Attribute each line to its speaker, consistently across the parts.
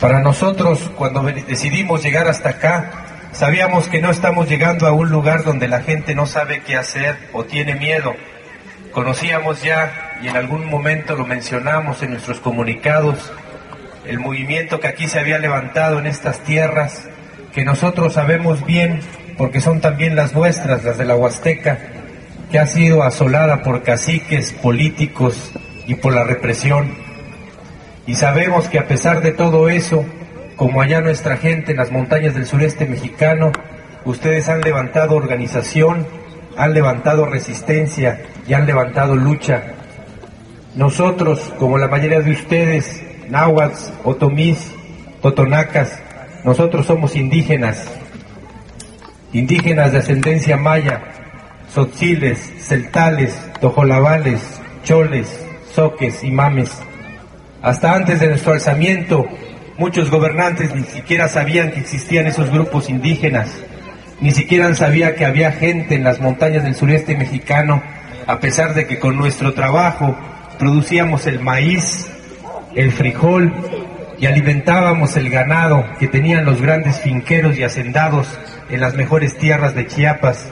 Speaker 1: Para nosotros, cuando decidimos llegar hasta acá, sabíamos que no estamos llegando a un lugar donde la gente no sabe qué hacer o tiene miedo. Conocíamos ya, y en algún momento lo mencionamos en nuestros comunicados, el movimiento que aquí se había levantado en estas tierras, que nosotros sabemos bien, porque son también las nuestras, las de la Huasteca, que ha sido asolada por caciques políticos y por la represión. Y sabemos que a pesar de todo eso, como allá nuestra gente en las montañas del sureste mexicano, ustedes han levantado organización, han levantado resistencia y han levantado lucha. Nosotros, como la mayoría de ustedes, náhuatl, otomís, totonacas, nosotros somos indígenas, indígenas de ascendencia maya, sotziles, celtales, tojolabales, choles, soques y mames. Hasta antes de nuestro alzamiento, muchos gobernantes ni siquiera sabían que existían esos grupos indígenas, ni siquiera sabía que había gente en las montañas del sureste mexicano, a pesar de que con nuestro trabajo producíamos el maíz, el frijol y alimentábamos el ganado que tenían los grandes finqueros y hacendados en las mejores tierras de Chiapas,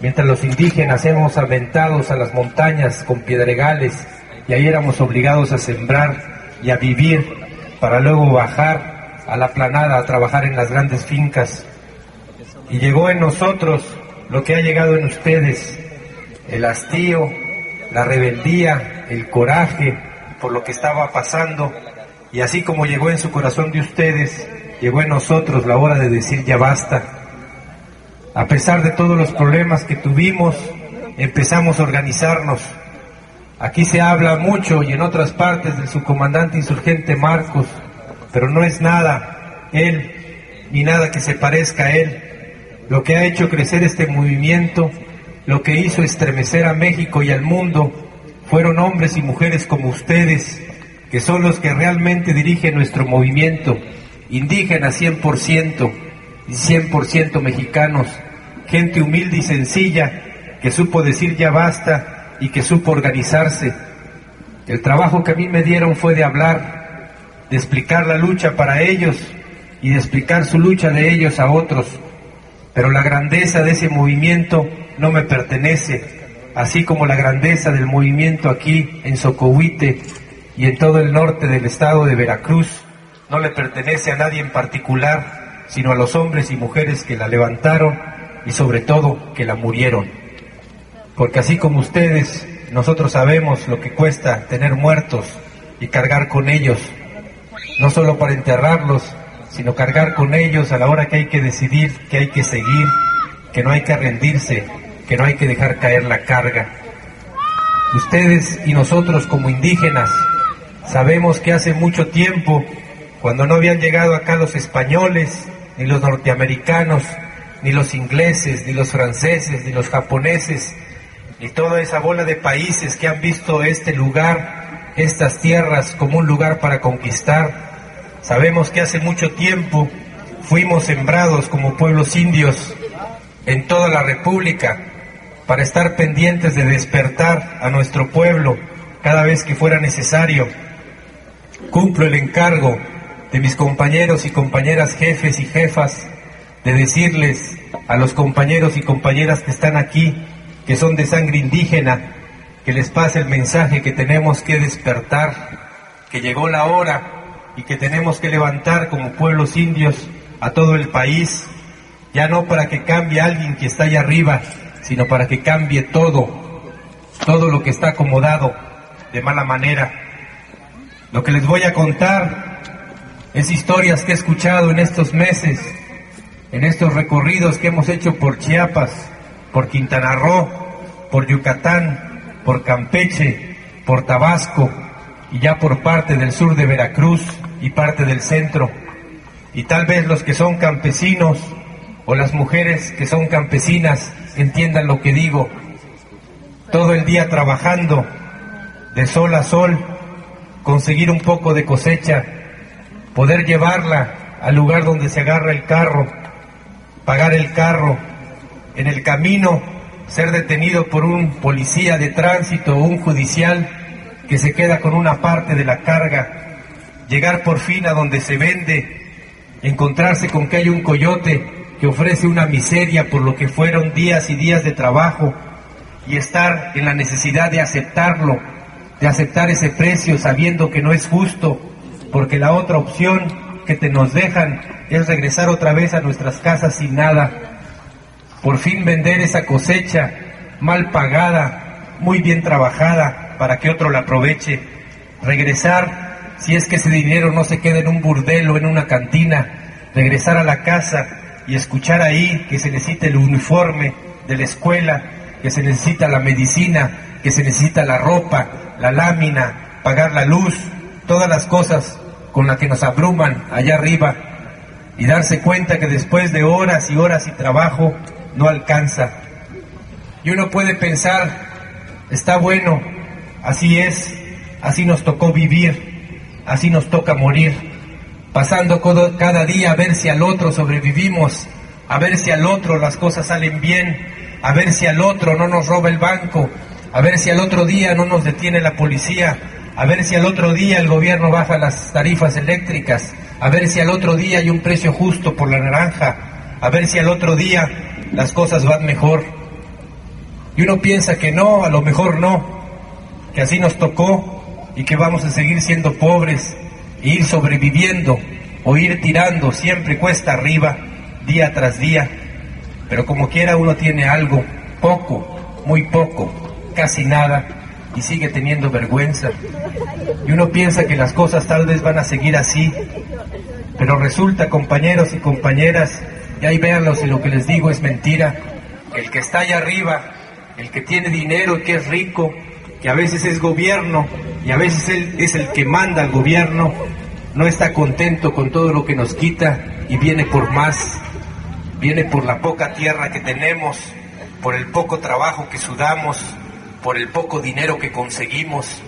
Speaker 1: mientras los indígenas éramos aventados a las montañas con piedregales y ahí éramos obligados a sembrar y a vivir para luego bajar a la planada a trabajar en las grandes fincas. Y llegó en nosotros lo que ha llegado en ustedes, el hastío, la rebeldía, el coraje por lo que estaba pasando y así como llegó en su corazón de ustedes, llegó en nosotros la hora de decir ya basta. A pesar de todos los problemas que tuvimos, empezamos a organizarnos. Aquí se habla mucho y en otras partes del subcomandante insurgente Marcos, pero no es nada él ni nada que se parezca a él. Lo que ha hecho crecer este movimiento, lo que hizo estremecer a México y al mundo, fueron hombres y mujeres como ustedes, que son los que realmente dirigen nuestro movimiento, indígenas 100% y 100% mexicanos, gente humilde y sencilla que supo decir ya basta y que supo organizarse. El trabajo que a mí me dieron fue de hablar, de explicar la lucha para ellos y de explicar su lucha de ellos a otros. Pero la grandeza de ese movimiento no me pertenece, así como la grandeza del movimiento aquí en Socohuite y en todo el norte del estado de Veracruz no le pertenece a nadie en particular, sino a los hombres y mujeres que la levantaron y sobre todo que la murieron. Porque así como ustedes, nosotros sabemos lo que cuesta tener muertos y cargar con ellos, no solo para enterrarlos, sino cargar con ellos a la hora que hay que decidir, que hay que seguir, que no hay que rendirse, que no hay que dejar caer la carga. Ustedes y nosotros como indígenas Sabemos que hace mucho tiempo, cuando no habían llegado acá los españoles, ni los norteamericanos, ni los ingleses, ni los franceses, ni los japoneses, ni toda esa bola de países que han visto este lugar, estas tierras como un lugar para conquistar, sabemos que hace mucho tiempo fuimos sembrados como pueblos indios en toda la República para estar pendientes de despertar a nuestro pueblo cada vez que fuera necesario. Cumplo el encargo de mis compañeros y compañeras jefes y jefas de decirles a los compañeros y compañeras que están aquí, que son de sangre indígena, que les pase el mensaje que tenemos que despertar, que llegó la hora y que tenemos que levantar como pueblos indios a todo el país, ya no para que cambie alguien que está allá arriba, sino para que cambie todo, todo lo que está acomodado de mala manera. Lo que les voy a contar es historias que he escuchado en estos meses, en estos recorridos que hemos hecho por Chiapas, por Quintana Roo, por Yucatán, por Campeche, por Tabasco y ya por parte del sur de Veracruz y parte del centro. Y tal vez los que son campesinos o las mujeres que son campesinas entiendan lo que digo. Todo el día trabajando de sol a sol conseguir un poco de cosecha, poder llevarla al lugar donde se agarra el carro, pagar el carro, en el camino ser detenido por un policía de tránsito o un judicial que se queda con una parte de la carga, llegar por fin a donde se vende, encontrarse con que hay un coyote que ofrece una miseria por lo que fueron días y días de trabajo y estar en la necesidad de aceptarlo, de aceptar ese precio sabiendo que no es justo, porque la otra opción que te nos dejan es regresar otra vez a nuestras casas sin nada, por fin vender esa cosecha mal pagada, muy bien trabajada, para que otro la aproveche, regresar, si es que ese dinero no se queda en un burdel o en una cantina, regresar a la casa y escuchar ahí que se necesita el uniforme de la escuela, que se necesita la medicina, que se necesita la ropa, la lámina, pagar la luz, todas las cosas con las que nos abruman allá arriba. Y darse cuenta que después de horas y horas y trabajo no alcanza. Y uno puede pensar, está bueno, así es, así nos tocó vivir, así nos toca morir, pasando cada día a ver si al otro sobrevivimos, a ver si al otro las cosas salen bien, a ver si al otro no nos roba el banco, a ver si al otro día no nos detiene la policía, a ver si al otro día el gobierno baja las tarifas eléctricas, a ver si al otro día hay un precio justo por la naranja, a ver si al otro día las cosas van mejor. Y uno piensa que no, a lo mejor no, que así nos tocó y que vamos a seguir siendo pobres e ir sobreviviendo o ir tirando siempre cuesta arriba, día tras día. Pero como quiera uno tiene algo, poco, muy poco, casi nada, y sigue teniendo vergüenza. Y uno piensa que las cosas tal vez van a seguir así, pero resulta, compañeros y compañeras, y ahí véanlo si lo que les digo es mentira, el que está allá arriba, el que tiene dinero y que es rico, que a veces es gobierno y a veces él es el que manda al gobierno, no está contento con todo lo que nos quita y viene por más, viene por la poca tierra que tenemos, por el poco trabajo que sudamos, por el poco dinero que conseguimos.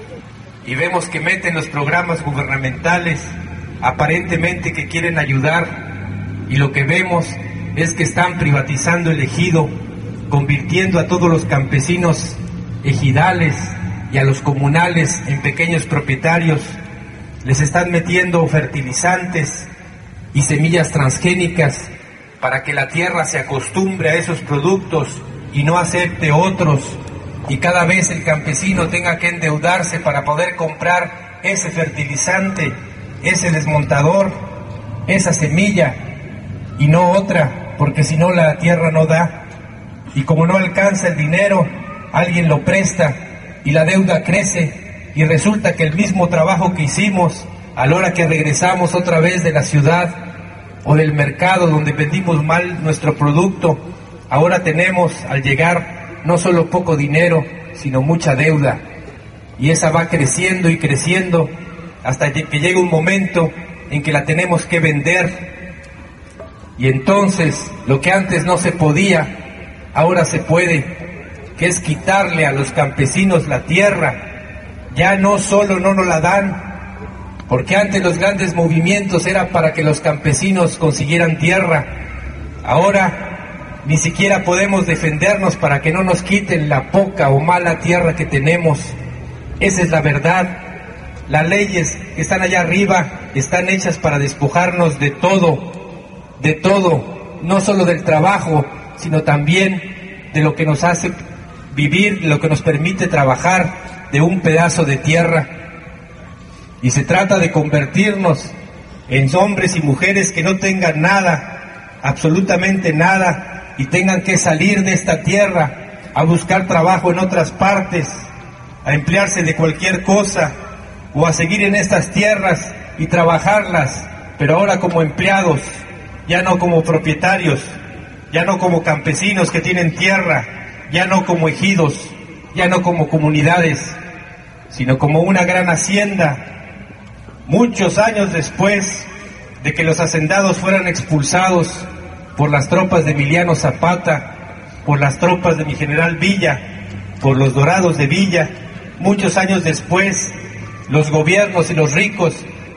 Speaker 1: Y vemos que meten los programas gubernamentales aparentemente que quieren ayudar y lo que vemos es que están privatizando el ejido, convirtiendo a todos los campesinos ejidales y a los comunales en pequeños propietarios, les están metiendo fertilizantes y semillas transgénicas para que la tierra se acostumbre a esos productos y no acepte otros. Y cada vez el campesino tenga que endeudarse para poder comprar ese fertilizante, ese desmontador, esa semilla y no otra, porque si no la tierra no da. Y como no alcanza el dinero, alguien lo presta y la deuda crece y resulta que el mismo trabajo que hicimos a la hora que regresamos otra vez de la ciudad o del mercado donde vendimos mal nuestro producto, ahora tenemos al llegar no solo poco dinero, sino mucha deuda. Y esa va creciendo y creciendo hasta que llega un momento en que la tenemos que vender. Y entonces lo que antes no se podía, ahora se puede, que es quitarle a los campesinos la tierra. Ya no solo no nos la dan, porque antes los grandes movimientos eran para que los campesinos consiguieran tierra. Ahora ni siquiera podemos defendernos para que no nos quiten la poca o mala tierra que tenemos. Esa es la verdad. Las leyes que están allá arriba están hechas para despojarnos de todo, de todo, no solo del trabajo, sino también de lo que nos hace vivir, lo que nos permite trabajar, de un pedazo de tierra. Y se trata de convertirnos en hombres y mujeres que no tengan nada, absolutamente nada, y tengan que salir de esta tierra a buscar trabajo en otras partes, a emplearse de cualquier cosa o a seguir en estas tierras y trabajarlas, pero ahora como empleados, ya no como propietarios, ya no como campesinos que tienen tierra, ya no como ejidos, ya no como comunidades, sino como una gran hacienda. Muchos años después de que los hacendados fueran expulsados por las tropas de Emiliano Zapata, por las tropas de mi general Villa, por los dorados de Villa. Muchos años después, los gobiernos y los ricos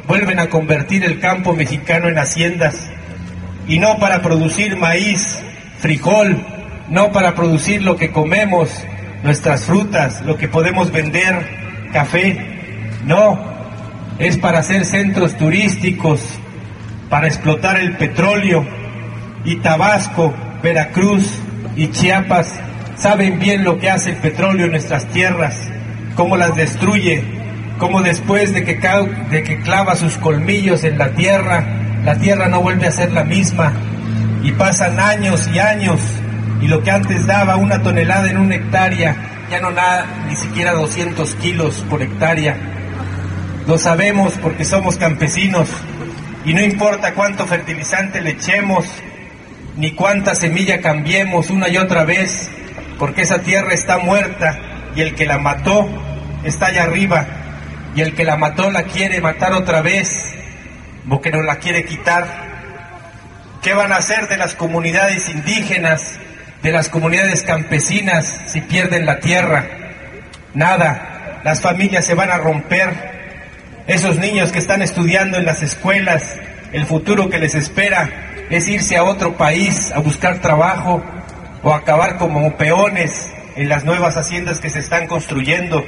Speaker 1: vuelven a convertir el campo mexicano en haciendas, y no para producir maíz, frijol, no para producir lo que comemos, nuestras frutas, lo que podemos vender, café, no, es para hacer centros turísticos, para explotar el petróleo, y Tabasco, Veracruz y Chiapas saben bien lo que hace el petróleo en nuestras tierras, cómo las destruye, cómo después de que, de que clava sus colmillos en la tierra, la tierra no vuelve a ser la misma y pasan años y años y lo que antes daba una tonelada en una hectárea ya no da ni siquiera 200 kilos por hectárea. Lo sabemos porque somos campesinos y no importa cuánto fertilizante le echemos, ni cuánta semilla cambiemos una y otra vez, porque esa tierra está muerta y el que la mató está allá arriba y el que la mató la quiere matar otra vez porque no la quiere quitar. ¿Qué van a hacer de las comunidades indígenas, de las comunidades campesinas si pierden la tierra? Nada, las familias se van a romper. Esos niños que están estudiando en las escuelas, el futuro que les espera es irse a otro país a buscar trabajo o acabar como peones en las nuevas haciendas que se están construyendo.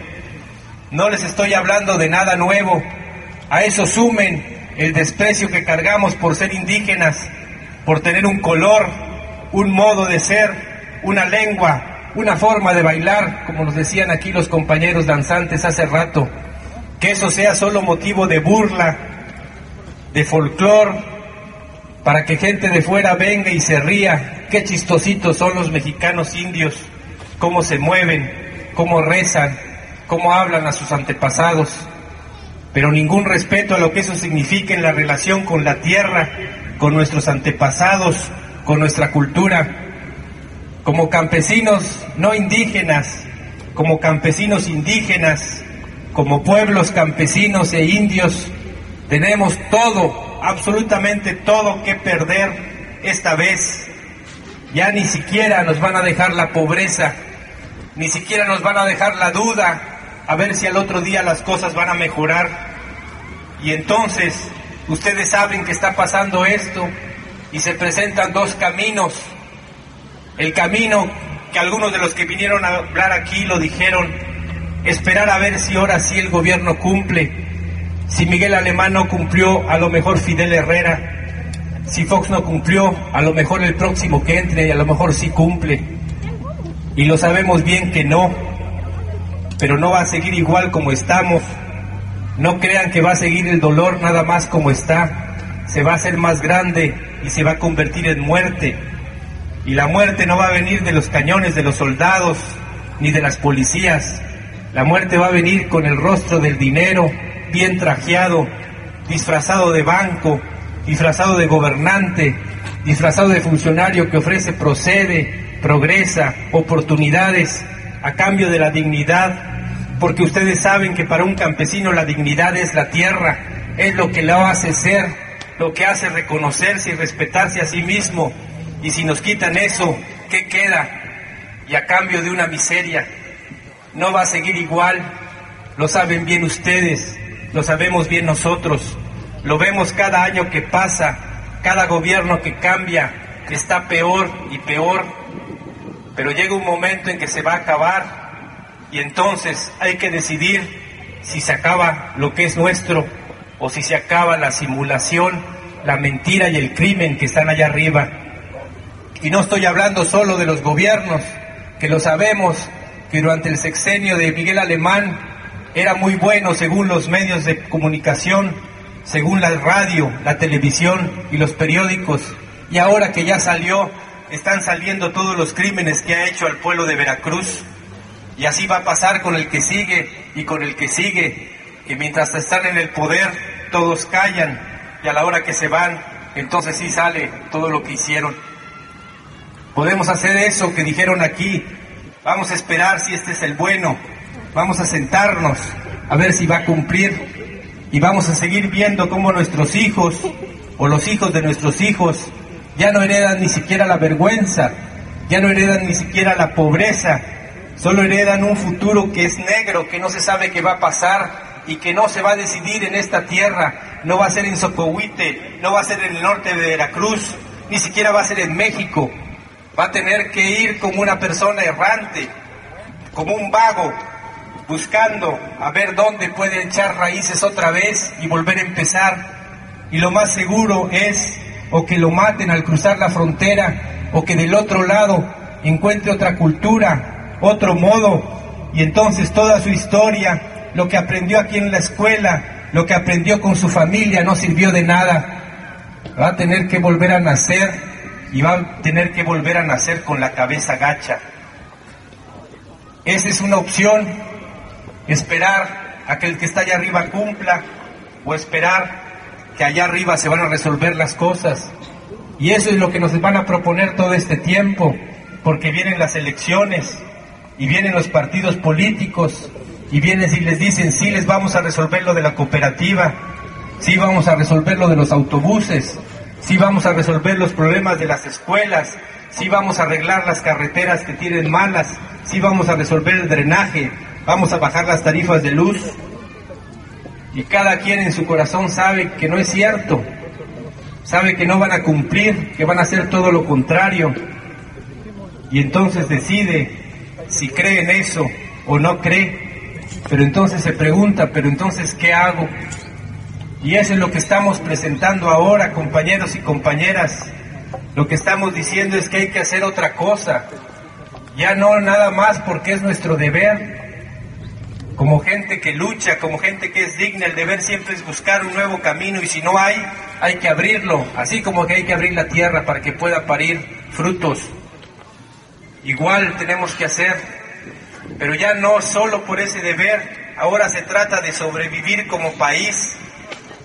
Speaker 1: No les estoy hablando de nada nuevo. A eso sumen el desprecio que cargamos por ser indígenas, por tener un color, un modo de ser, una lengua, una forma de bailar, como nos decían aquí los compañeros danzantes hace rato. Que eso sea solo motivo de burla, de folclor, para que gente de fuera venga y se ría. Qué chistositos son los mexicanos indios, cómo se mueven, cómo rezan, cómo hablan a sus antepasados. Pero ningún respeto a lo que eso significa en la relación con la tierra, con nuestros antepasados, con nuestra cultura. Como campesinos no indígenas, como campesinos indígenas, como pueblos campesinos e indios, tenemos todo absolutamente todo que perder esta vez. Ya ni siquiera nos van a dejar la pobreza, ni siquiera nos van a dejar la duda, a ver si al otro día las cosas van a mejorar. Y entonces ustedes saben que está pasando esto y se presentan dos caminos. El camino que algunos de los que vinieron a hablar aquí lo dijeron, esperar a ver si ahora sí el gobierno cumple si Miguel Alemán no cumplió, a lo mejor Fidel Herrera. Si Fox no cumplió, a lo mejor el próximo que entre a lo mejor sí cumple. Y lo sabemos bien que no, pero no va a seguir igual como estamos. No crean que va a seguir el dolor nada más como está. Se va a hacer más grande y se va a convertir en muerte. Y la muerte no va a venir de los cañones de los soldados ni de las policías. La muerte va a venir con el rostro del dinero, bien trajeado, disfrazado de banco, disfrazado de gobernante, disfrazado de funcionario que ofrece procede, progresa, oportunidades a cambio de la dignidad, porque ustedes saben que para un campesino la dignidad es la tierra, es lo que lo hace ser, lo que hace reconocerse y respetarse a sí mismo. Y si nos quitan eso, ¿qué queda? Y a cambio de una miseria, no va a seguir igual, lo saben bien ustedes, lo sabemos bien nosotros, lo vemos cada año que pasa, cada gobierno que cambia está peor y peor, pero llega un momento en que se va a acabar y entonces hay que decidir si se acaba lo que es nuestro o si se acaba la simulación, la mentira y el crimen que están allá arriba. Y no estoy hablando solo de los gobiernos, que lo sabemos, que durante el sexenio de Miguel Alemán era muy bueno según los medios de comunicación, según la radio, la televisión y los periódicos. Y ahora que ya salió, están saliendo todos los crímenes que ha hecho al pueblo de Veracruz. Y así va a pasar con el que sigue y con el que sigue, que mientras están en el poder, todos callan y a la hora que se van, entonces sí sale todo lo que hicieron. Podemos hacer eso que dijeron aquí. Vamos a esperar si este es el bueno, Vamos a sentarnos a ver si va a cumplir y vamos a seguir viendo cómo nuestros hijos o los hijos de nuestros hijos ya no heredan ni siquiera la vergüenza, ya no heredan ni siquiera la pobreza, solo heredan un futuro que es negro, que no se sabe qué va a pasar y que no se va a decidir en esta tierra, no va a ser en Socohuite, no va a ser en el norte de Veracruz, ni siquiera va a ser en México, va a tener que ir como una persona errante, como un vago, buscando a ver dónde puede echar raíces otra vez y volver a empezar. Y lo más seguro es o que lo maten al cruzar la frontera o que del otro lado encuentre otra cultura, otro modo y entonces toda su historia, lo que aprendió aquí en la escuela, lo que aprendió con su familia no sirvió de nada. Va a tener que volver a nacer y va a tener que volver a nacer con la cabeza gacha. Esa es una opción, esperar a que el que está allá arriba cumpla o esperar que allá arriba se van a resolver las cosas. Y eso es lo que nos van a proponer todo este tiempo, porque vienen las elecciones y vienen los partidos políticos y vienen y les dicen, sí, les vamos a resolver lo de la cooperativa, sí, vamos a resolver lo de los autobuses, sí, vamos a resolver los problemas de las escuelas, sí, vamos a arreglar las carreteras que tienen malas, sí, vamos a resolver el drenaje, vamos a bajar las tarifas de luz. Y cada quien en su corazón sabe que no es cierto, sabe que no van a cumplir, que van a hacer todo lo contrario. Y entonces decide si cree en eso o no cree. Pero entonces se pregunta, pero entonces, ¿qué hago? Y eso es lo que estamos presentando ahora, compañeros y compañeras. Lo que estamos diciendo es que hay que hacer otra cosa. Ya no nada más porque es nuestro deber. Como gente que lucha, como gente que es digna, el deber siempre es buscar un nuevo camino y si no hay, hay que abrirlo. Así como que hay que abrir la tierra para que pueda parir frutos. Igual tenemos que hacer pero ya no solo por ese deber, ahora se trata de sobrevivir como país,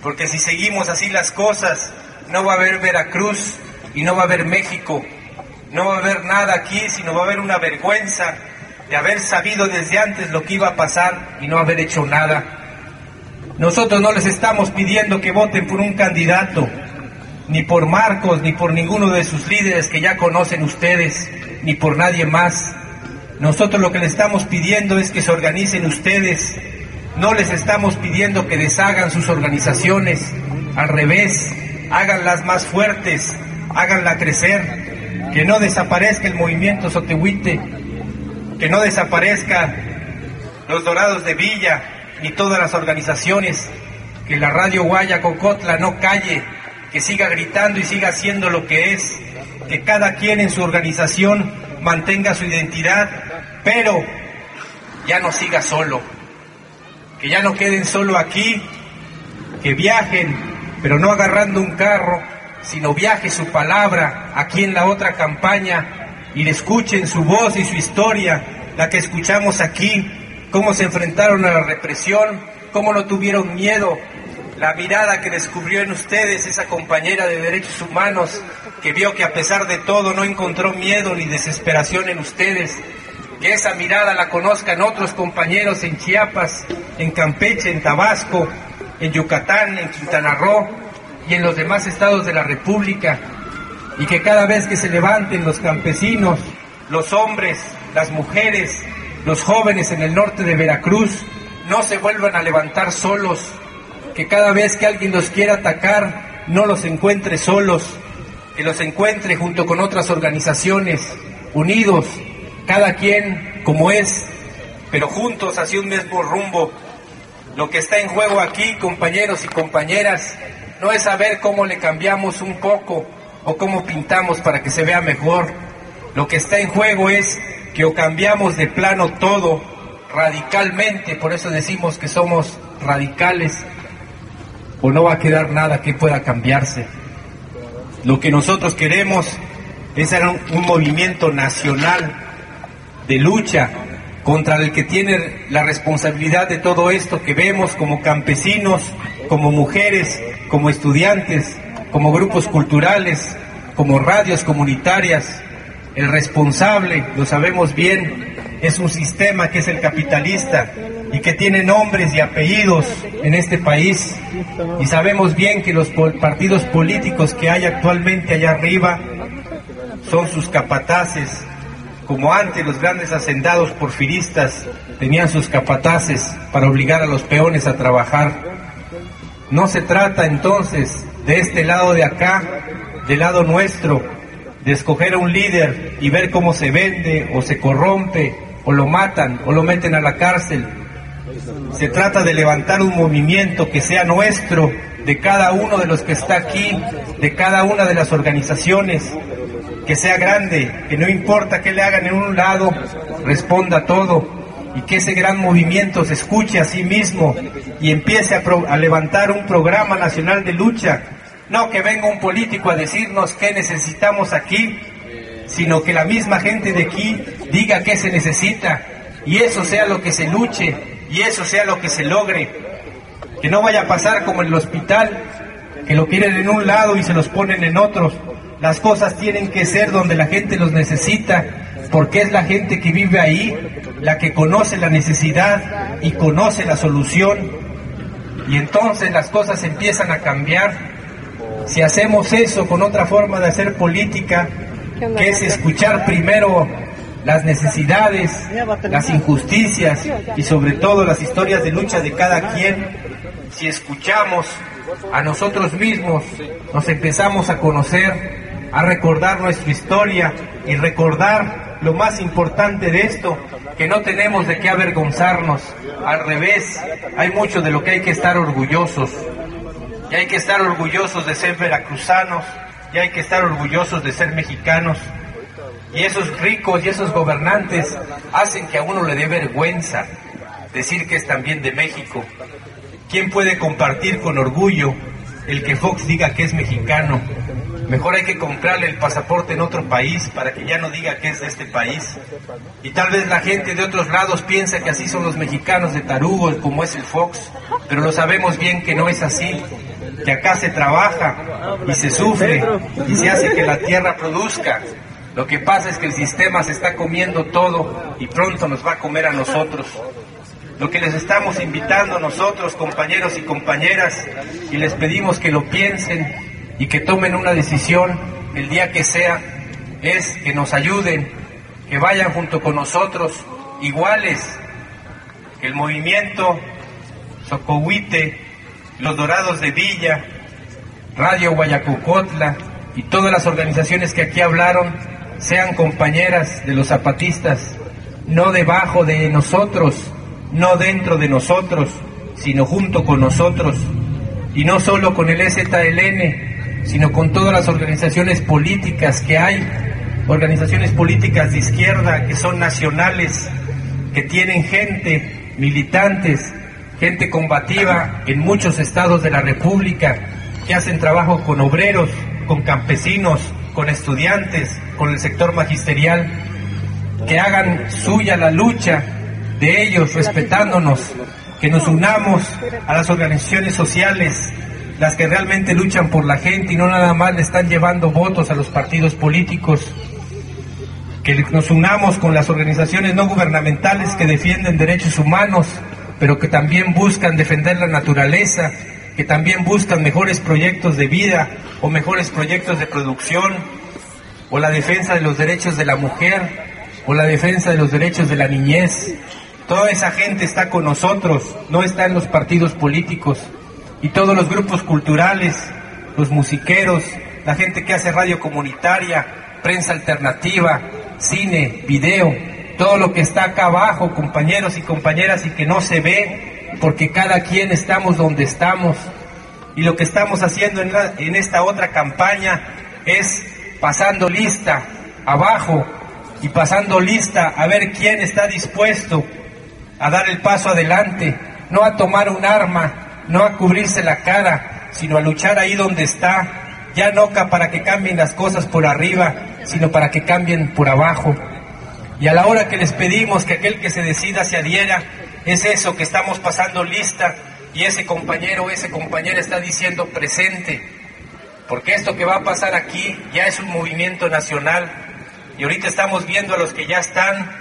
Speaker 1: porque si seguimos así las cosas, no va a haber Veracruz y no va a haber México, no va a haber nada aquí, sino va a haber una vergüenza de haber sabido desde antes lo que iba a pasar y no haber hecho nada. Nosotros no les estamos pidiendo que voten por un candidato, ni por Marcos, ni por ninguno de sus líderes que ya conocen ustedes, ni por nadie más. Nosotros lo que le estamos pidiendo es que se organicen ustedes. No les estamos pidiendo que deshagan sus organizaciones. Al revés, háganlas más fuertes, háganla crecer. Que no desaparezca el movimiento Sotehuite, que no desaparezca los Dorados de Villa ni todas las organizaciones. Que la radio Guaya Cocotla no calle, que siga gritando y siga haciendo lo que es. Que cada quien en su organización mantenga su identidad, pero ya no siga solo, que ya no queden solo aquí, que viajen, pero no agarrando un carro, sino viaje su palabra aquí en la otra campaña y escuchen su voz y su historia, la que escuchamos aquí, cómo se enfrentaron a la represión, cómo no tuvieron miedo, la mirada que descubrió en ustedes esa compañera de derechos humanos que vio que a pesar de todo no encontró miedo ni desesperación en ustedes, que esa mirada la conozcan otros compañeros en Chiapas, en Campeche, en Tabasco, en Yucatán, en Quintana Roo y en los demás estados de la República, y que cada vez que se levanten los campesinos, los hombres, las mujeres, los jóvenes en el norte de Veracruz, no se vuelvan a levantar solos, que cada vez que alguien los quiera atacar, no los encuentre solos, que los encuentre junto con otras organizaciones, unidos, cada quien como es, pero juntos hacia un mismo rumbo. Lo que está en juego aquí, compañeros y compañeras, no es saber cómo le cambiamos un poco o cómo pintamos para que se vea mejor. Lo que está en juego es que o cambiamos de plano todo radicalmente, por eso decimos que somos radicales, o no va a quedar nada que pueda cambiarse. Lo que nosotros queremos es un, un movimiento nacional de lucha contra el que tiene la responsabilidad de todo esto que vemos como campesinos, como mujeres, como estudiantes, como grupos culturales, como radios comunitarias. El responsable, lo sabemos bien, es un sistema que es el capitalista y que tiene nombres y apellidos en este país. Y sabemos bien que los partidos políticos que hay actualmente allá arriba son sus capataces, como antes los grandes hacendados porfiristas tenían sus capataces para obligar a los peones a trabajar. No se trata entonces de este lado de acá, del lado nuestro, de escoger a un líder y ver cómo se vende o se corrompe o lo matan o lo meten a la cárcel. Se trata de levantar un movimiento que sea nuestro, de cada uno de los que está aquí, de cada una de las organizaciones, que sea grande, que no importa qué le hagan en un lado, responda todo y que ese gran movimiento se escuche a sí mismo y empiece a, a, levantar un programa nacional de lucha. No que venga un político a decirnos qué necesitamos aquí, sino que la misma gente de aquí diga qué se necesita y eso sea lo que se luche y eso sea lo que se logre. Que no vaya a pasar como en el hospital, que lo quieren en un lado y se los ponen en otros. Las cosas tienen que ser donde la gente los necesita, porque es la gente que vive ahí la que conoce la necesidad y conoce la solución. Y entonces las cosas empiezan a cambiar. Si hacemos eso con otra forma de hacer política, que es escuchar primero las necesidades, las injusticias y sobre todo las historias de lucha de cada quien, si escuchamos a nosotros mismos, nos empezamos a conocer, a recordar nuestra historia y recordar lo más importante de esto, que no tenemos de qué avergonzarnos, al revés, hay mucho de lo que hay que estar orgullosos, y hay que estar orgullosos de ser veracruzanos, y hay que estar orgullosos de ser mexicanos. Y esos ricos y esos gobernantes hacen que a uno le dé vergüenza decir que es también de México. ¿Quién puede compartir con orgullo el que Fox diga que es mexicano? Mejor hay que comprarle el pasaporte en otro país para que ya no diga que es de este país. Y tal vez la gente de otros lados piensa que así son los mexicanos de tarugos, como es el Fox, pero lo sabemos bien que no es así, que acá se trabaja y se sufre y se hace que la tierra produzca. Lo que pasa es que el sistema se está comiendo todo y pronto nos va a comer a nosotros. Lo que les estamos invitando nosotros, compañeros y compañeras, y les pedimos que lo piensen y que tomen una decisión el día que sea, es que nos ayuden, que vayan junto con nosotros, iguales, que el movimiento Socohuite, los Dorados de Villa, Radio Guayacucotla y todas las organizaciones que aquí hablaron sean compañeras de los zapatistas, no debajo de nosotros, no dentro de nosotros, sino junto con nosotros, y no solo con el STLN, sino con todas las organizaciones políticas que hay, organizaciones políticas de izquierda que son nacionales, que tienen gente, militantes, gente combativa en muchos estados de la República, que hacen trabajo con obreros, con campesinos, con estudiantes, con el sector magisterial, que hagan suya la lucha de ellos, respetándonos, que nos unamos a las organizaciones sociales, las que realmente luchan por la gente y no nada más le están llevando votos a los partidos políticos, que nos unamos con las organizaciones no gubernamentales que defienden derechos humanos, pero que también buscan defender la naturaleza, que también buscan mejores proyectos de vida o mejores proyectos de producción, o la defensa de los derechos de la mujer, o la defensa de los derechos de la niñez. Toda esa gente está con nosotros, no está en los partidos políticos y todos los grupos culturales, los musiqueros, la gente que hace radio comunitaria, prensa alternativa, cine, video, todo lo que está acá abajo, compañeros y compañeras, y que no se ve, porque cada quien estamos donde estamos. Y lo que estamos haciendo en, esta otra campaña es pasando lista abajo y pasando lista a ver quién está dispuesto a dar el paso adelante, no a tomar un arma, no a cubrirse la cara, sino a luchar ahí donde está, ya no para que cambien las cosas por arriba, sino para que cambien por abajo. Y a la hora que les pedimos que aquel que se decida se adhiera, es eso que estamos pasando lista. Y ese compañero, ese compañera está diciendo presente, porque esto que va a pasar aquí ya es un movimiento nacional. Y ahorita estamos viendo a los que ya están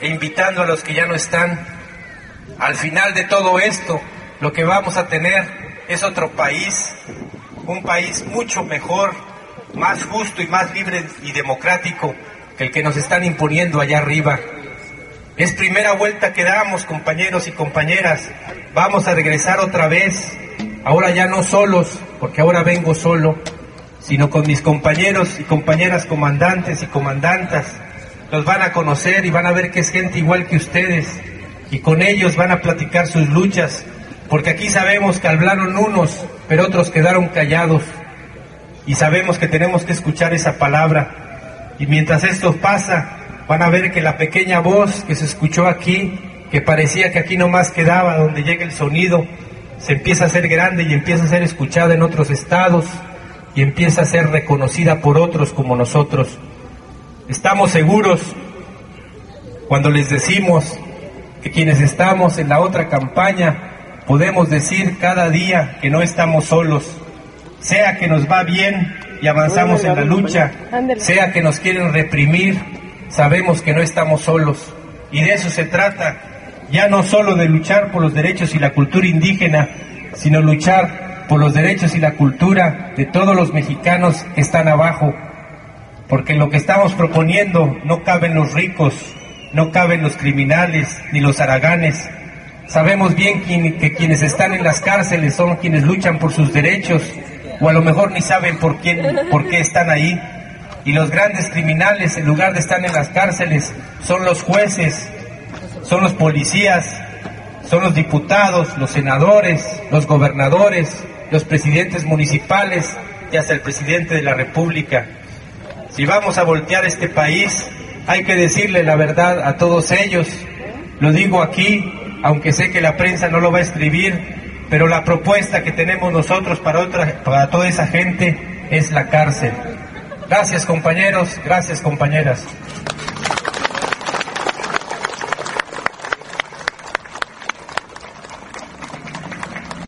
Speaker 1: e invitando a los que ya no están. Al final de todo esto, lo que vamos a tener es otro país, un país mucho mejor, más justo y más libre y democrático el que nos están imponiendo allá arriba. Es primera vuelta que damos, compañeros y compañeras. Vamos a regresar otra vez, ahora ya no solos, porque ahora vengo solo, sino con mis compañeros y compañeras comandantes y comandantas. Los van a conocer y van a ver que es gente igual que ustedes, y con ellos van a platicar sus luchas, porque aquí sabemos que hablaron unos, pero otros quedaron callados y sabemos que tenemos que escuchar esa palabra. Y mientras esto pasa, van a ver que la pequeña voz que se escuchó aquí, que parecía que aquí nomás quedaba donde llega el sonido, se empieza a hacer grande y empieza a ser escuchada en otros estados y empieza a ser reconocida por otros como nosotros. Estamos seguros cuando les decimos que quienes estamos en la otra campaña podemos decir cada día que no estamos solos, sea que nos va bien y avanzamos en la lucha, sea que nos quieren reprimir, sabemos que no estamos solos. Y de eso se trata, ya no solo de luchar por los derechos y la cultura indígena, sino luchar por los derechos y la cultura de todos los mexicanos que están abajo. Porque lo que estamos proponiendo no caben los ricos, no caben los criminales ni los haraganes. Sabemos bien que quienes están en las cárceles son quienes luchan por sus derechos o a lo mejor ni saben por, por qué están ahí. Y los grandes criminales, en lugar de estar en las cárceles, son los jueces, son los policías, son los diputados, los senadores, los gobernadores, los presidentes municipales y hasta el presidente de la República. Si vamos a voltear este país, hay que decirle la verdad a todos ellos. Lo digo aquí, aunque sé que la prensa no lo va a escribir, pero la propuesta que tenemos nosotros para, otra, para toda esa gente es la cárcel. Gracias compañeros, gracias compañeras.